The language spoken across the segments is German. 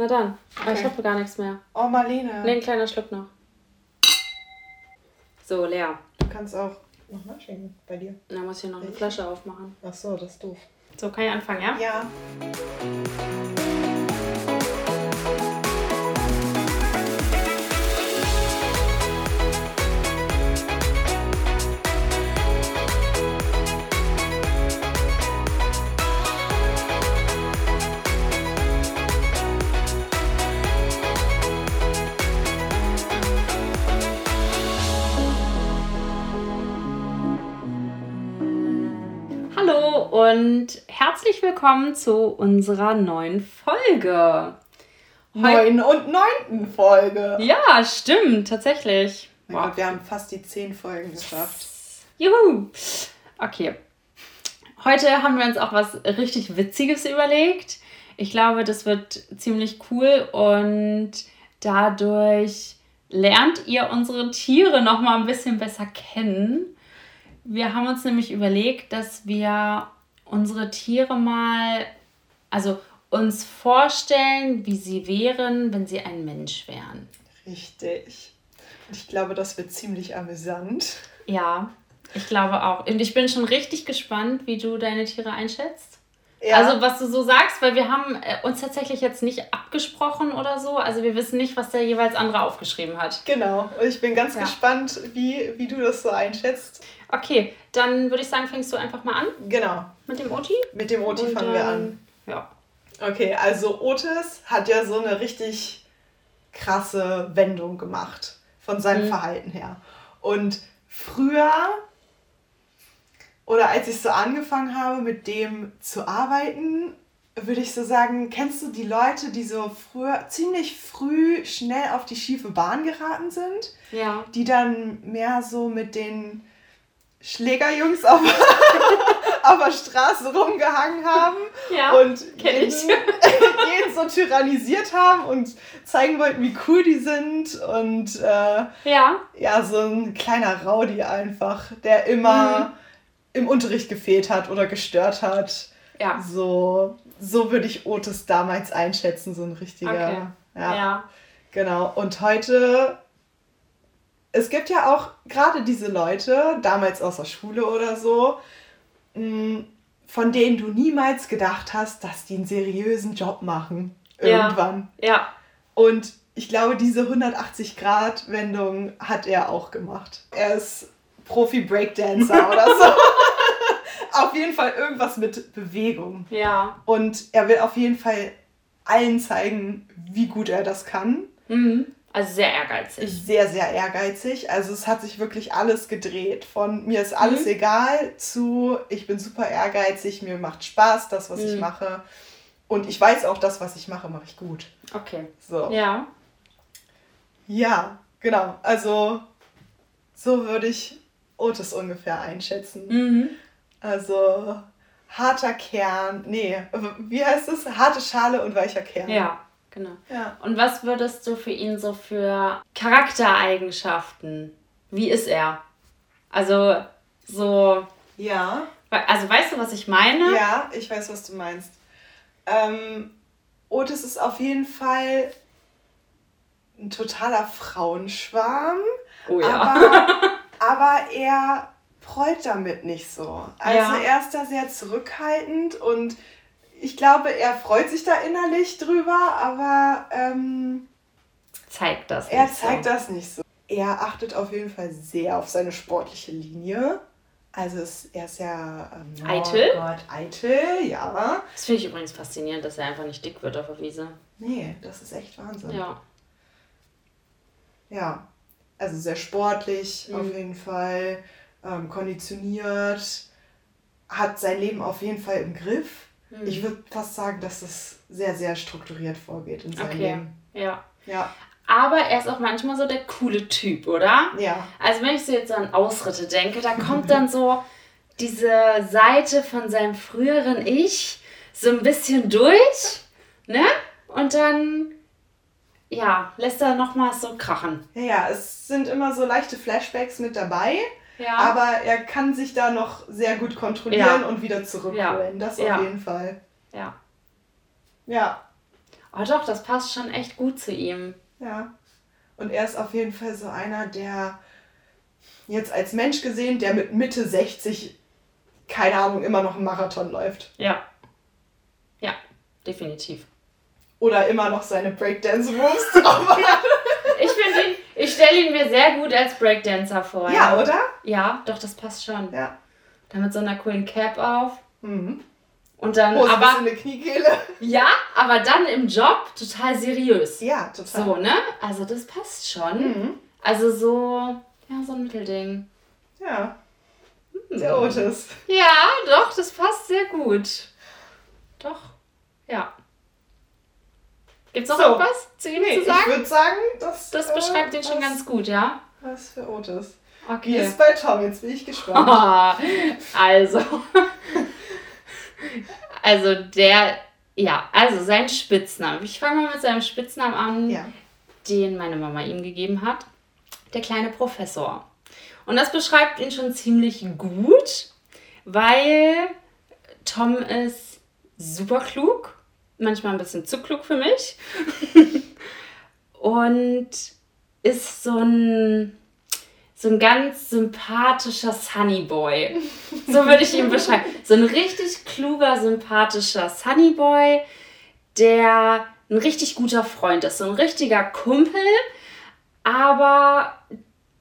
Na dann. Aber ich habe gar nichts mehr. Oh, Marlene. Nee, ein kleiner Schluck noch. So, leer. Du kannst auch noch nachschenken bei dir. Dann muss ich hier noch eine Flasche aufmachen. Ach so, das ist doof. So, kann ich anfangen, ja? Ja. Und herzlich willkommen zu unserer neuen Folge. Neun und neunten Folge. Ja, stimmt, tatsächlich. Mein Gott, wir haben fast die zehn Folgen geschafft. Juhu! Okay. Heute haben wir uns auch was richtig Witziges überlegt. Ich glaube, das wird ziemlich cool und dadurch lernt ihr unsere Tiere noch mal ein bisschen besser kennen. Wir haben uns nämlich überlegt, dass wir unsere Tiere mal, also uns vorstellen, wie sie wären, wenn sie ein Mensch wären. Richtig. Ich glaube, das wird ziemlich amüsant. Ja, ich glaube auch. Und ich bin schon richtig gespannt, wie du deine Tiere einschätzt. Ja. Also was du so sagst, weil wir haben äh, uns tatsächlich jetzt nicht abgesprochen oder so. Also wir wissen nicht, was der jeweils andere aufgeschrieben hat. Genau. Und ich bin ganz Ja. gespannt, wie, wie du das so einschätzt. Okay, dann würde ich sagen, fängst du einfach mal an Genau. mit dem Oti. Mit dem Oti Und, fangen wir ähm, an. Ja. Okay, also Otis hat ja so eine richtig krasse Wendung gemacht von seinem Mhm. Verhalten her. Und früher oder als ich so angefangen habe, mit dem zu arbeiten, würde ich so sagen, kennst du die Leute, die so früher ziemlich früh schnell auf die schiefe Bahn geraten sind, Ja. die dann mehr so mit den Schlägerjungs auf, auf der Straße rumgehangen haben Ja. und jeden, jeden so tyrannisiert haben und zeigen wollten, wie cool die sind und äh, ja. ja, so ein kleiner Rowdy einfach, der immer Mhm. Im Unterricht gefehlt hat oder gestört hat. Ja. So, so würde ich Otis damals einschätzen, so ein richtiger. Okay. Ja, Ja. genau. Und heute, es gibt ja auch gerade diese Leute, damals aus der Schule oder so, mh, von denen du niemals gedacht hast, dass die einen seriösen Job machen. Ja. Irgendwann. Ja. Und ich glaube, diese 180-Grad-Wendung hat er auch gemacht. Er ist Profi-Breakdancer oder so. auf jeden Fall irgendwas mit Bewegung. Ja. Und er will auf jeden Fall allen zeigen, wie gut er das kann. Mhm. Also sehr ehrgeizig. Sehr, sehr ehrgeizig. Also es hat sich wirklich alles gedreht. Von mir ist alles Mhm. egal zu ich bin super ehrgeizig, mir macht Spaß das, was ich Mhm. mache. Und ich weiß auch, das, was ich mache, mache ich gut. Okay. So. Ja. Ja, genau. Also so würde ich Otis ungefähr einschätzen. Mhm. Also harter Kern, nee, wie heißt es? Harte Schale und weicher Kern. Ja, genau. Ja. Und was würdest du für ihn so für Charaktereigenschaften? Wie ist er? Also so, Ja, also weißt du, was ich meine? ja, ich weiß, was du meinst. Ähm, Otis ist auf jeden Fall ein totaler Frauenschwarm, Oh ja. aber, aber er prollt damit nicht so. Also Ja. er ist da sehr zurückhaltend und ich glaube, er freut sich da innerlich drüber, aber ähm, Zeigt das. er nicht zeigt so. das nicht so. Er achtet auf jeden Fall sehr auf seine sportliche Linie. Also es, er ist ja ähm, Eitel? Oh Gott, eitel, ja. Das finde ich übrigens faszinierend, dass er einfach nicht dick wird auf der Wiese. Nee, das ist echt Wahnsinn. Ja. Ja, also sehr sportlich Mhm. auf jeden Fall, ähm, konditioniert, hat sein Leben auf jeden Fall im Griff. Hm. Ich würde fast sagen, dass es sehr, sehr strukturiert vorgeht in seinem Okay. Leben. Ja. Ja, Aber er ist auch manchmal so der coole Typ, oder? ja, Also wenn ich so jetzt an Ausritte denke, da kommt dann so diese Seite von seinem früheren Ich so ein bisschen durch, ne? Und dann, ja, lässt er nochmal so krachen. ja, ja, es sind immer so leichte Flashbacks mit dabei, Ja. aber er kann sich da noch sehr gut kontrollieren Ja. und wieder zurückholen. Das auf Ja. jeden Fall. ja. Ja, Oh doch, das passt schon echt gut zu ihm. Ja. Und er ist auf jeden Fall so einer, der jetzt als Mensch gesehen, der mit Mitte 60, keine Ahnung, immer noch einen Marathon läuft. Ja. Ja, definitiv. Oder immer noch seine Breakdance-Moves drauf hat. Ich finde ihn, ich stelle ihn mir sehr gut als Breakdancer vor. Ja, oder? Ja, doch, das passt schon. Ja. Dann mit so einer coolen Cap auf. Mhm. Und dann Hose aber. die Kniekehle. Ja, aber dann im Job total seriös. Ja, total. So, ne? Also das passt schon. Mhm. Also so, ja, so ein Mittelding. Ja. Der Otis. Ja, doch, das passt sehr gut. Doch, ja. Gibt's noch So. irgendwas zu ihm Nee, zu ich sagen? würde sagen, das, Das beschreibt äh, ihn schon ganz gut, ja? Was für Otis. Wie Okay. ist bei Tom? Jetzt bin ich gespannt. also. Also der, ja, also sein Spitzname. Ich fange mal mit seinem Spitznamen an, ja. den meine Mama ihm gegeben hat. Der kleine Professor. Und das beschreibt ihn schon ziemlich gut, weil Tom ist super klug, manchmal ein bisschen zu klug für mich. Und ist so ein, so ein ganz sympathischer Sunny Boy. So würde ich ihn beschreiben. So ein richtig kluger, sympathischer Sunny Boy, der ein richtig guter Freund ist. So ein richtiger Kumpel, aber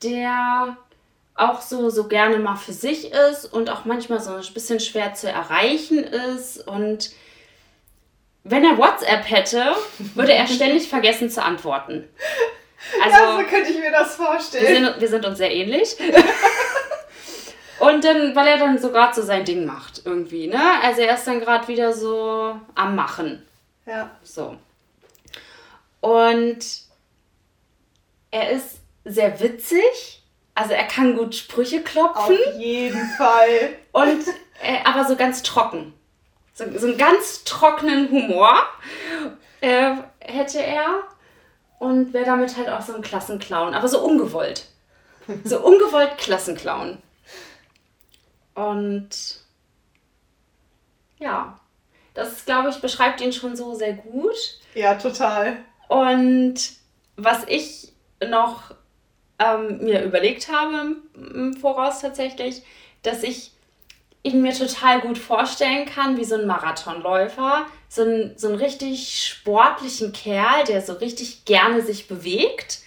der auch so, so gerne mal für sich ist und auch manchmal so ein bisschen schwer zu erreichen ist. Und wenn er WhatsApp hätte, würde er ständig vergessen zu antworten. Also, ja, so könnte ich mir das wir vorstellen. sind, wir sind uns sehr ähnlich. Und dann, weil er dann so gerade so sein Ding macht, irgendwie, ne? Also er ist dann gerade wieder so am Machen. Ja. So. Und er ist sehr witzig. Also er kann gut Sprüche Auf klopfen. jeden Fall. Und äh, aber so ganz trocken. So, so einen ganz trockenen Humor äh, hätte er. Und wäre damit halt auch so ein Klassenclown. Aber so ungewollt. So ungewollt Klassenclown. Und ja, das glaube ich beschreibt ihn schon so sehr gut. Ja, total. Und was ich noch ähm, mir überlegt habe im Voraus tatsächlich, dass ich ihn mir total gut vorstellen kann, wie so ein Marathonläufer, so ein, so einen richtig sportlichen Kerl, der so richtig gerne sich bewegt.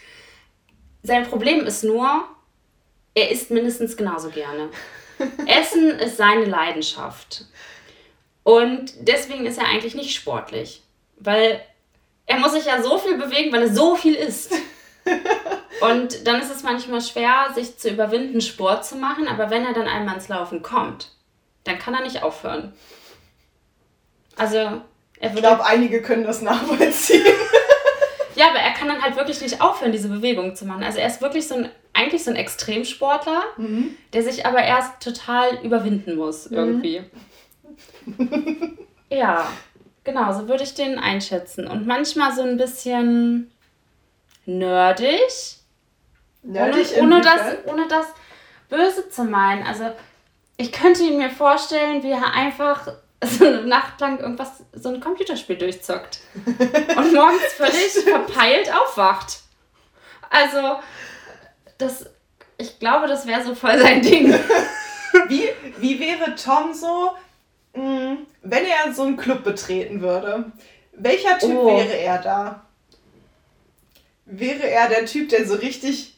Sein Problem ist nur, er isst mindestens genauso gerne. Essen ist seine Leidenschaft. Und deswegen ist er eigentlich nicht sportlich, weil er muss sich ja so viel bewegen, weil er so viel isst. Und dann ist es manchmal schwer, sich zu überwinden, Sport zu machen, aber wenn er dann einmal ins Laufen kommt, dann kann er nicht aufhören. Also, er Ich würde. glaube, einige können das nachvollziehen. Ja, aber er kann dann halt wirklich nicht aufhören, diese Bewegung zu machen. Also, er ist wirklich so ein, eigentlich so ein Extremsportler, der sich aber erst total überwinden muss, irgendwie. ja, genau, so würde ich den einschätzen. Und manchmal so ein bisschen nerdig. Nerdig ohne, ohne, das, ohne das böse zu meinen. Also, ich könnte mir vorstellen, wie er einfach so eine Nacht lang irgendwas, so ein Computerspiel durchzockt. Und morgens völlig verpeilt aufwacht. Also, das, ich glaube, das wäre so voll sein Ding. Wie, wie wäre Tom so, mh, wenn er so einen Club betreten würde? Welcher Typ Oh. wäre er da? Wäre er der Typ, der so richtig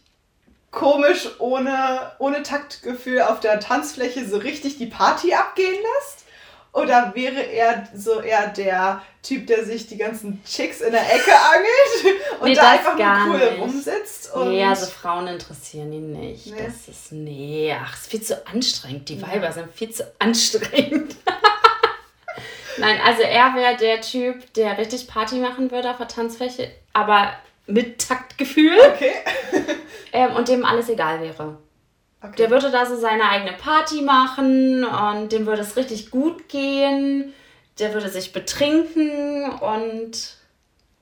komisch, ohne, ohne Taktgefühl auf der Tanzfläche so richtig die Party abgehen lässt? Oder wäre er so eher der Typ, der sich die ganzen Chicks in der Ecke angelt und Nee, da einfach gar nur cool nicht. rumsitzt? Und Nee, also Frauen interessieren ihn nicht. Nee. Das ist, nee, ach, ist viel zu anstrengend. Die Weiber sind viel zu anstrengend. Nein, also er wäre der Typ, der richtig Party machen würde auf der Tanzfläche, aber mit Taktgefühl okay. ähm, und dem alles egal wäre. okay. Der würde da so seine eigene Party machen und dem würde es richtig gut gehen. Der würde sich betrinken und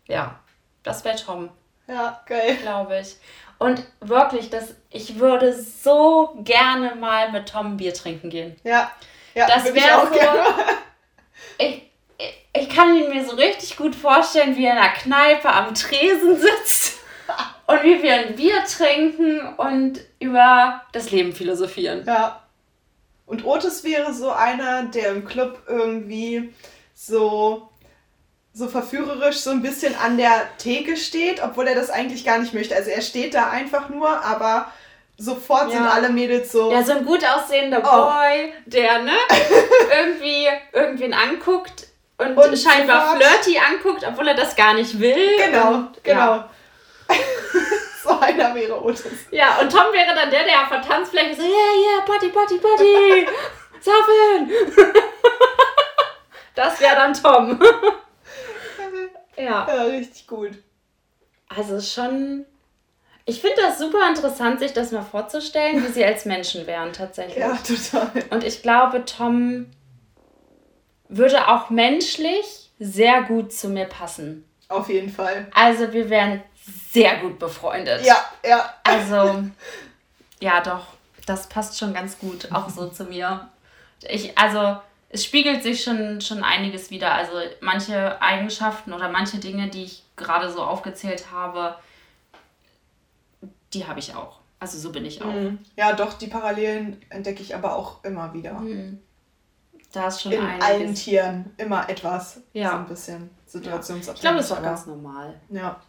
ja, das wäre Tom Ja, geil. glaube ich. Und wirklich, das, ich würde so gerne mal mit Tom Bier trinken gehen. Ja, ja Das würde ich wär auch so- gerne. Ich, ich, kann ihn mir so richtig gut vorstellen, wie er in einer Kneipe am Tresen sitzt und wie wir ein Bier trinken und über das Leben philosophieren. Ja. Und Otis wäre so einer, der im Club irgendwie so, so verführerisch so ein bisschen an der Theke steht, obwohl er das eigentlich gar nicht möchte. Also er steht da einfach nur, aber sofort ja. sind alle Mädels so. Ja, so ein gut aussehender oh. Boy, der, ne, irgendwie irgendwen anguckt und, und scheinbar flirty anguckt, obwohl er das gar nicht will. Genau, und, genau. Ja. so einer wäre Otis. Ja, und Tom wäre dann der, der auf der Tanzfläche so, yeah, yeah, Party, Party, Party, saufen. das wäre dann Tom. ja. Ja, richtig gut. Also schon ich finde das super interessant, sich das mal vorzustellen, wie sie als Menschen wären tatsächlich. Ja, total. Und ich glaube, Tom würde auch menschlich sehr gut zu mir passen. Auf jeden Fall. Also wir wären sehr gut befreundet. Ja, ja. Also, ja, doch. Das passt schon ganz gut auch so zu mir. Ich, also, es spiegelt sich schon, schon einiges wieder. Also, manche Eigenschaften oder manche Dinge, die ich gerade so aufgezählt habe, die habe ich auch. Also so bin ich auch. Mhm. Ja, doch, die Parallelen entdecke ich aber auch immer wieder. Mhm. Da ist schon In einiges. allen Tieren immer etwas. Ja. So ein bisschen situationsabhängig. Ich glaube, das ist auch ganz normal. Ja.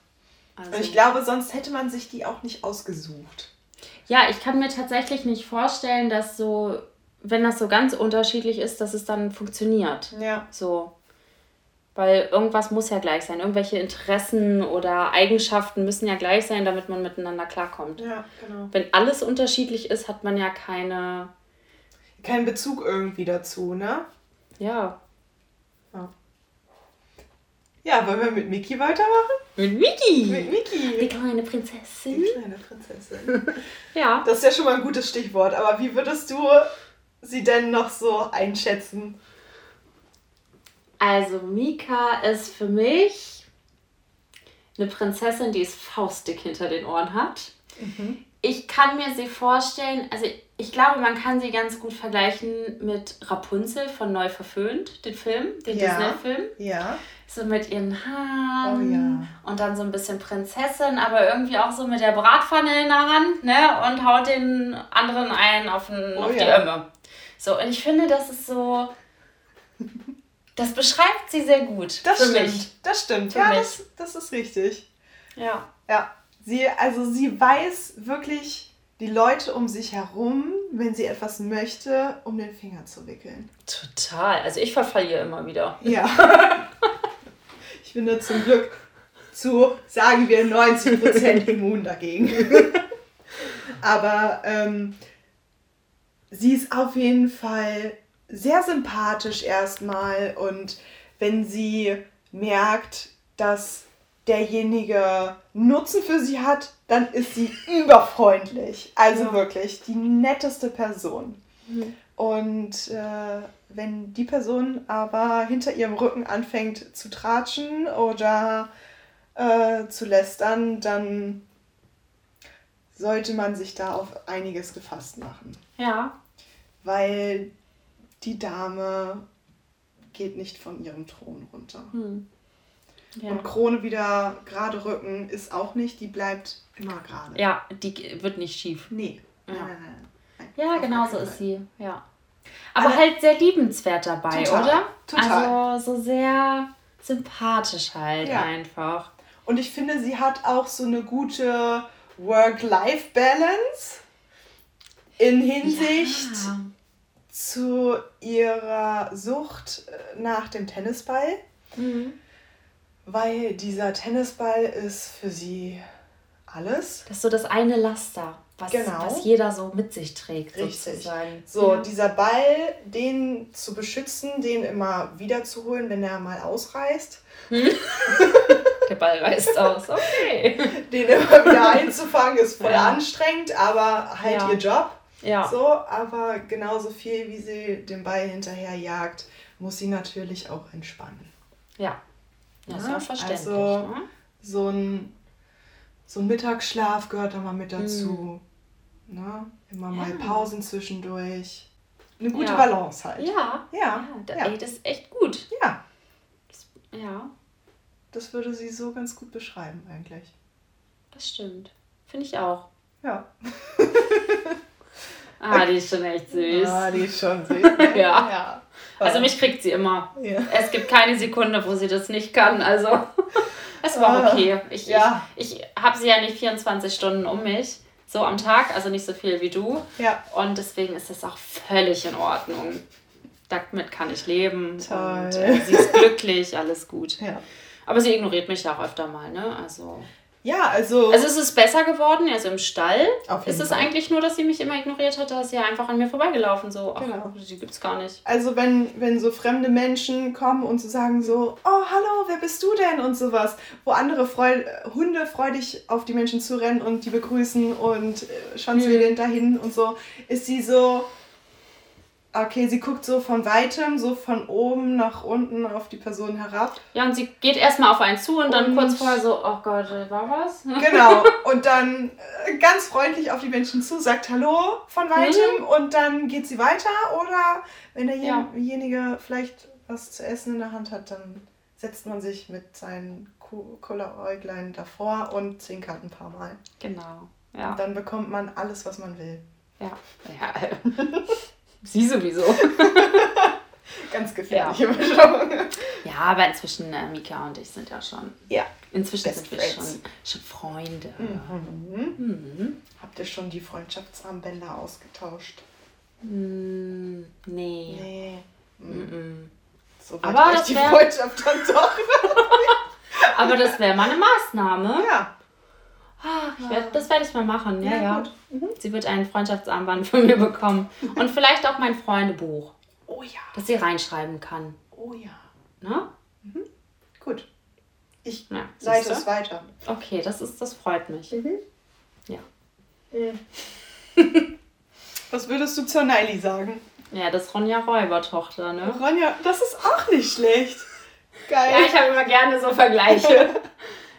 Also. Und ich glaube, sonst hätte man sich die auch nicht ausgesucht. Ja, ich kann mir tatsächlich nicht vorstellen, dass so, wenn das so ganz unterschiedlich ist, dass es dann funktioniert. Ja. So. Weil irgendwas muss ja gleich sein. Irgendwelche Interessen oder Eigenschaften müssen ja gleich sein, damit man miteinander klarkommt. Ja, genau. Wenn alles unterschiedlich ist, hat man ja keine. Keinen Bezug irgendwie dazu, ne? Ja. Ja, ja wollen wir mit Miki weitermachen? Mit Miki! Mit Miki! Die kleine Prinzessin. Die kleine Prinzessin. ja. Das ist ja schon mal ein gutes Stichwort, aber wie würdest du sie denn noch so einschätzen? Also Mika ist für mich eine Prinzessin, die es faustdick hinter den Ohren hat. Mhm. Ich kann mir sie vorstellen, also ich glaube, man kann sie ganz gut vergleichen mit Rapunzel von Neu verföhnt, den Film, den ja. Disney-Film. Ja. So mit ihren Haaren oh, ja. und dann so ein bisschen Prinzessin, aber irgendwie auch so mit der Bratpfanne in der Hand, ne? Und haut den anderen einen auf, den, oh, auf die ja. Ömme. So, und ich finde, das ist so das beschreibt sie sehr gut. Das für stimmt. Mich. Das stimmt. Für ja, das, das ist richtig. Ja. Ja. Sie, also sie weiß wirklich die Leute um sich herum, wenn sie etwas möchte, um den Finger zu wickeln. Total. Also ich verfalle immer wieder. Ja. ich bin da zum Glück zu, sagen wir, 90% immun dagegen. Aber ähm, sie ist auf jeden Fall sehr sympathisch erstmal und wenn sie merkt, dass derjenige Nutzen für sie hat, dann ist sie überfreundlich. Also ja. wirklich die netteste Person. Mhm. Und äh, wenn die Person aber hinter ihrem Rücken anfängt zu tratschen oder äh, zu lästern, dann sollte man sich da auf einiges gefasst machen. Ja. Weil die Dame geht nicht von ihrem Thron runter. Hm. Ja. Und Krone wieder gerade rücken ist auch nicht, die bleibt immer gerade. Ja, die wird nicht schief. Nee. Ja, nein, nein, nein. ja genau so ist sie. Ja. Aber also, halt sehr liebenswert dabei, total, oder? Total. Also so sehr sympathisch halt ja. einfach. Und ich finde, sie hat auch so eine gute Work-Life-Balance in Hinsicht. Ja zu ihrer Sucht äh, nach dem Tennisball. Mhm. Weil dieser Tennisball ist für sie alles. Das ist so das eine Laster, was, genau. was jeder so mit sich trägt, Richtig. sozusagen. So, ja. dieser Ball, den zu beschützen, den immer wieder zu holen, wenn er mal ausreißt. Hm? Der Ball reißt aus, okay. Den immer wieder einzufangen, ist voll ja. anstrengend, aber halt ja. ihr Job. Ja. So, aber genauso viel, wie sie den Ball hinterher jagt, muss sie natürlich auch entspannen. Ja. Das ist ja verständlich. Also, ne? so, ein, so ein Mittagsschlaf gehört da mal mit dazu. Mhm. Ne? Immer ja. mal Pausen zwischendurch. Eine gute ja. Balance halt. Ja. Ja. ja. Ey, das ist echt gut. Ja. Das Ja, Das würde sie so ganz gut beschreiben, eigentlich. das stimmt. Finde ich auch. Ja. Ah, die ist schon echt süß. Ah, die ist schon süß. ne? Ja. Also mich kriegt sie immer. Ja. Es gibt keine Sekunde, wo sie das nicht kann. Also es war okay. Ich, Ja. ich, ich habe sie ja nicht 24 Stunden um mich. So am Tag, also nicht so viel wie du. Ja. Und deswegen ist das auch völlig in Ordnung. Damit kann ich leben. Toll. Und äh, sie ist glücklich, alles gut. Ja. Aber sie ignoriert mich ja auch öfter mal, ne? Also. Ja, also. Also es ist besser geworden, also im Stall Auf jeden ist es Fall. eigentlich nur, dass sie mich immer ignoriert hat, da ist sie ja einfach an mir vorbeigelaufen, so, ach, Genau. die gibt's gar nicht. Also wenn, wenn so fremde Menschen kommen und so sagen so, oh hallo, wer bist du denn und sowas, wo andere Freu Hunde freudig auf die Menschen zurennen und die begrüßen und äh, Schwanzwedeln dahin und so, ist sie so, okay, sie guckt so von weitem, so von oben nach unten auf die Person herab. Ja, und sie geht erstmal auf einen zu und dann Und- kurz vorher so, oh Gott, äh, war was? Genau. Und dann äh, ganz freundlich auf die Menschen zu, sagt Hallo von weitem und dann geht sie weiter. Oder wenn Ja. derjenige vielleicht was zu essen in der Hand hat, dann setzt man sich mit seinen Kulleräuglein davor und zwinkert ein paar Mal. Genau, ja. Und dann bekommt man alles, was man will. Ja, ja. Sie sowieso. Ganz gefährliche Mischung. Ja, aber inzwischen, äh, Mika und ich sind ja schon, Ja. inzwischen Best sind wir schon, schon Freunde. Mhm. Mhm. Habt ihr schon die Freundschaftsarmbänder ausgetauscht? Mm, nee. Nee. Mhm. So Aber das die wär- Freundschaft dann doch. Aber das wäre mal eine Maßnahme. Ja. Ich werd, das werde ich mal machen, ja, Ja, ja. Mhm. Sie wird ein Freundschaftsarmband von mir bekommen. Und vielleicht auch mein Freundebuch, Oh ja. das sie reinschreiben kann. Oh ja. Ne? Gut. Ich Ja, leite es weiter. Okay, das ist, das freut mich. Ja. Was würdest du zur Naili sagen? Ja, das ist Ronja Räubertochter, ne? Ronja, das ist auch nicht schlecht. Geil. Ja, ich habe immer gerne so Vergleiche.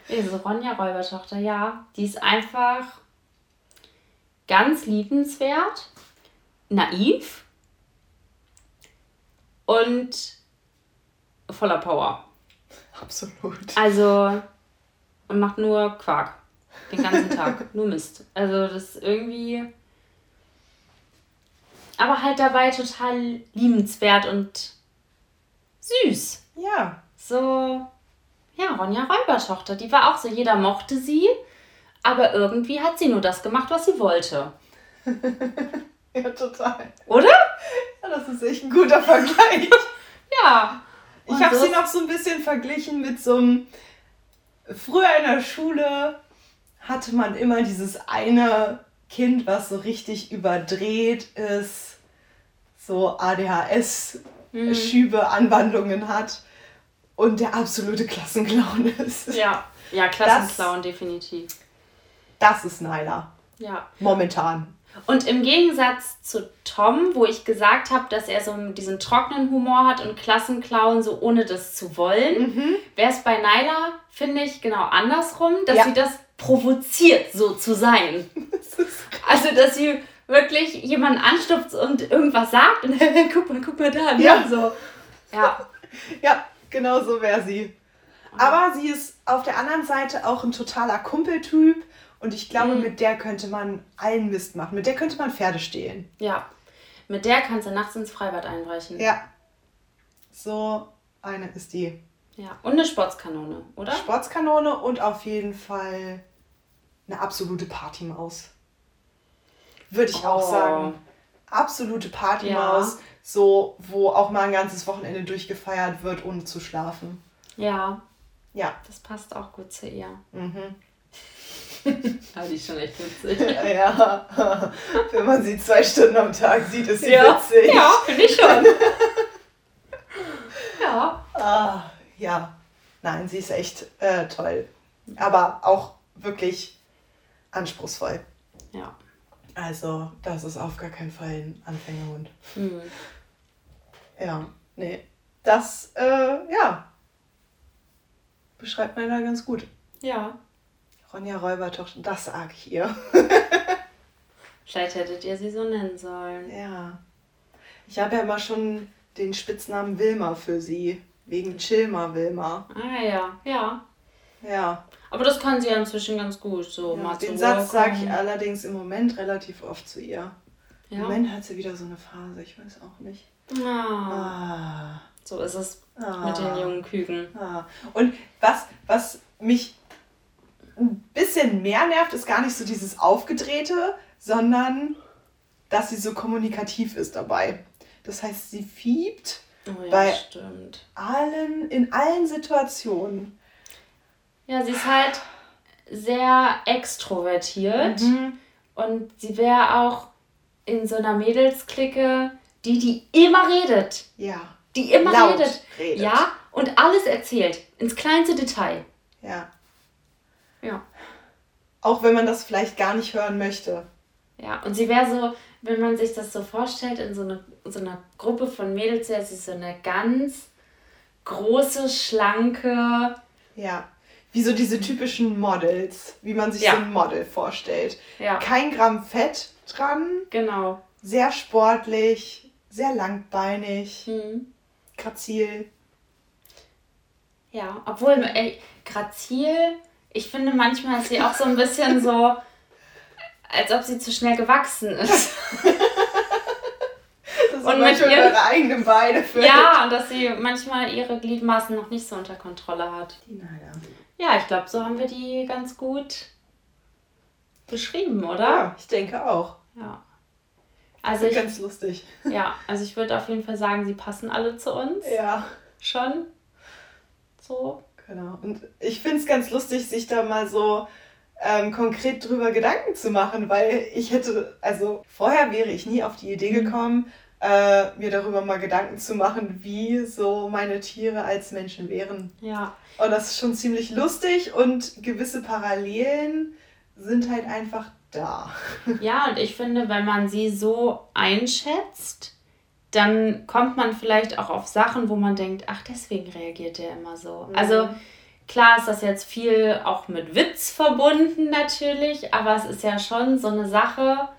Diese Ronja Räubertochter, ja, die ist einfach ganz liebenswert, naiv und voller Power. Absolut. Also, und macht nur Quark. Den ganzen Tag. nur Mist. Also, das ist irgendwie. Aber halt dabei total liebenswert und süß. Ja. So, ja, Ronja Räubertochter. Die war auch so, jeder mochte sie. Aber irgendwie hat sie nur das gemacht, was sie wollte. Ja, total. Oder? Ja, das ist echt ein guter Vergleich. Ja. Ich habe sie noch so ein bisschen verglichen mit so einem. Früher in der Schule hatte man immer dieses eine Kind, was so richtig überdreht ist, so ADHS-Schübe, Anwandlungen hat und der absolute Klassenclown ist. Ja. Ja, Klassenclown, definitiv. Das ist Nyla. Ja. Momentan. Und im Gegensatz zu Tom, wo ich gesagt habe, dass er so diesen trockenen Humor hat und Klassenclown so ohne das zu wollen, Mhm. wäre es bei Nyla, finde ich, genau andersrum, dass Ja. sie das provoziert, so zu sein. Das Also, dass sie wirklich jemanden anstupst und irgendwas sagt und guck mal, guck mal da, ne? Ja. so. Ja, Ja, genau so wäre sie. Aber sie ist auf der anderen Seite auch ein totaler Kumpeltyp und ich glaube, Mhm. mit der könnte man allen Mist machen. Mit der könnte man Pferde stehlen. ja. Mit der kannst du nachts ins Freibad einbrechen. Ja. So eine ist die ja. Und eine Sportskanone, oder? Sportskanone und auf jeden Fall eine absolute Partymaus. Würde ich auch Oh. sagen. Absolute Partymaus, so wo auch mal ein ganzes Wochenende durchgefeiert wird, ohne zu schlafen. Ja, Ja. das passt auch gut zu ihr. Mhm. Aber die ist schon echt witzig. Ja, wenn man sie zwei Stunden am Tag sieht, ist sie Ja, witzig. ja finde ich schon. ja. Ah, ja. Nein, sie ist echt äh, toll. Aber auch wirklich anspruchsvoll. Ja. Also, das ist auf gar keinen Fall ein Anfängerhund. Hm. Ja, nee. Das, äh, ja. Beschreibt man da ganz gut. Ja. Ronja Räubertochter, das sag ich ihr. Vielleicht hättet ihr sie so nennen sollen. Ja. Ich habe ja immer schon den Spitznamen Wilma für sie Wegen Chilma Wilma. Ah ja, ja. Ja. Aber das kann sie ja inzwischen ganz gut. So ja mal den Satz sage ich allerdings im Moment relativ oft zu ihr. Im Ja. Moment hat sie wieder so eine Phase, ich weiß auch nicht. Ah, Ah. so ist es ah. mit den jungen Küken. Ah. Und was, was mich ein bisschen mehr nervt, ist gar nicht so dieses Aufgedrehte, sondern dass sie so kommunikativ ist dabei. Das heißt, sie fiebt Oh ja, Bei- stimmt. allen, in allen Situationen. Ja, sie ist halt sehr extrovertiert Mhm. und sie wäre auch in so einer Mädelsklicke, die, die immer redet. Ja. Die immer Laut redet. redet. Ja, und alles erzählt. Ins kleinste Detail. Ja. Ja. Auch wenn man das vielleicht gar nicht hören möchte. Ja, und sie wäre so, wenn man sich das so vorstellt, in so, eine, so einer Gruppe von Mädels, wäre sie so eine ganz große, schlanke. Ja. Wie so diese typischen Models, wie man sich Ja. so ein Model vorstellt. Ja, Kein Gramm Fett dran, genau. sehr sportlich, sehr langbeinig, Hm. grazil. Ja, obwohl, ey, grazil, ich finde manchmal ist sie auch so ein bisschen so, als ob sie zu schnell gewachsen ist. Und mit ihren- ihre eigenen Beine füllt. Ja, und dass sie manchmal ihre Gliedmaßen noch nicht so unter Kontrolle hat. Die Neider. Ja, ich glaube, so haben wir die ganz gut beschrieben, oder? Ja, ich denke auch. Ja. Also ich, Ganz lustig. ja, also ich würde auf jeden Fall sagen, sie passen alle zu uns. Ja, Schon. So. genau. Und ich finde es ganz lustig, sich da mal so ähm, konkret drüber Gedanken zu machen, weil ich hätte, also vorher wäre ich nie auf die Idee Mhm. Äh, mir darüber mal Gedanken zu machen, wie so meine Tiere als Menschen wären. Ja. Und das ist schon ziemlich lustig und gewisse Parallelen sind halt einfach da. Ja, und ich finde, wenn man sie so einschätzt, dann kommt man vielleicht auch auf Sachen, wo man denkt, ach, deswegen reagiert der immer so. Mhm. Also klar ist das jetzt viel auch mit Witz verbunden natürlich, aber es ist ja schon so eine Sache,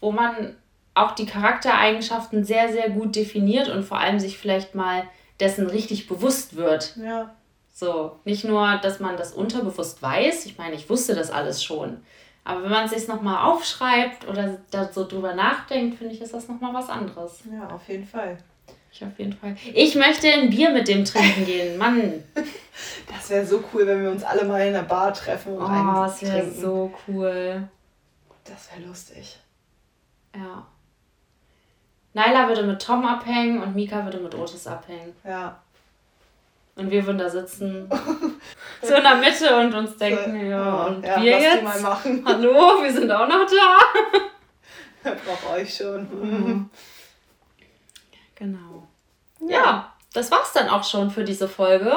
wo man auch die Charaktereigenschaften sehr, sehr gut definiert und vor allem sich vielleicht mal dessen richtig bewusst wird. Ja. So, nicht nur, dass man das unterbewusst weiß, ich meine, ich wusste das alles schon. Aber wenn man es sich nochmal aufschreibt oder da so drüber nachdenkt, finde ich, ist das nochmal was anderes. Ja, auf jeden Fall. Ich auf jeden Fall. Ich möchte ein Bier mit dem trinken gehen. Mann, Das wäre so cool, wenn wir uns alle mal in einer Bar treffen und oh, einen das wäre so cool. Das wäre lustig. Ja. Naila würde mit Tom abhängen und Mika würde mit Otis abhängen. Ja. Und wir würden da sitzen, so in der Mitte und uns denken, ja, und ja, wir jetzt? mal machen. Hallo, wir sind auch noch da. Brauch euch schon. Mhm. Genau. Ja, das war's dann auch schon für diese Folge.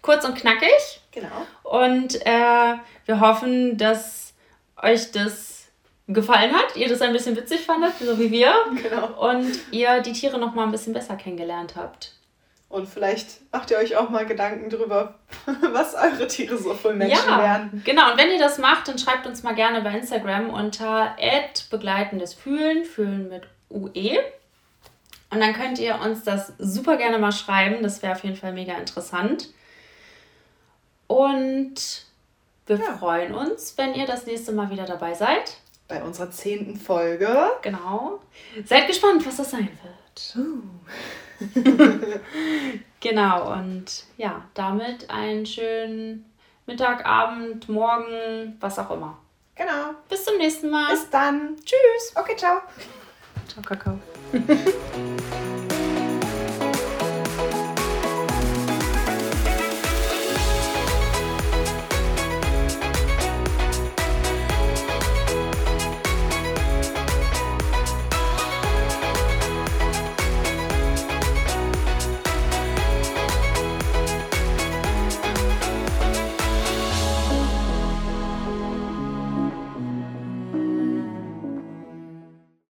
Kurz und knackig. Genau. Und äh, wir hoffen, dass euch das gefallen hat, ihr das ein bisschen witzig fandet, so wie wir. Genau. Und ihr die Tiere noch mal ein bisschen besser kennengelernt habt. Und vielleicht macht ihr euch auch mal Gedanken drüber, was eure Tiere so für Menschen ja, wären. genau. Und wenn ihr das macht, dann schreibt uns mal gerne bei Instagram unter begleitendes Fühlen, Fühlen mit UE. Und dann könnt ihr uns das super gerne mal schreiben. Das wäre auf jeden Fall mega interessant. Und wir Ja. freuen uns, wenn ihr das nächste Mal wieder dabei seid. Bei unserer zehnten Folge. Genau. Seid gespannt, was das sein wird. Genau, und ja, damit einen schönen Mittag, Abend, Morgen, was auch immer. Genau. Bis zum nächsten Mal. Bis dann. Tschüss. Okay, ciao. Ciao, Kakao.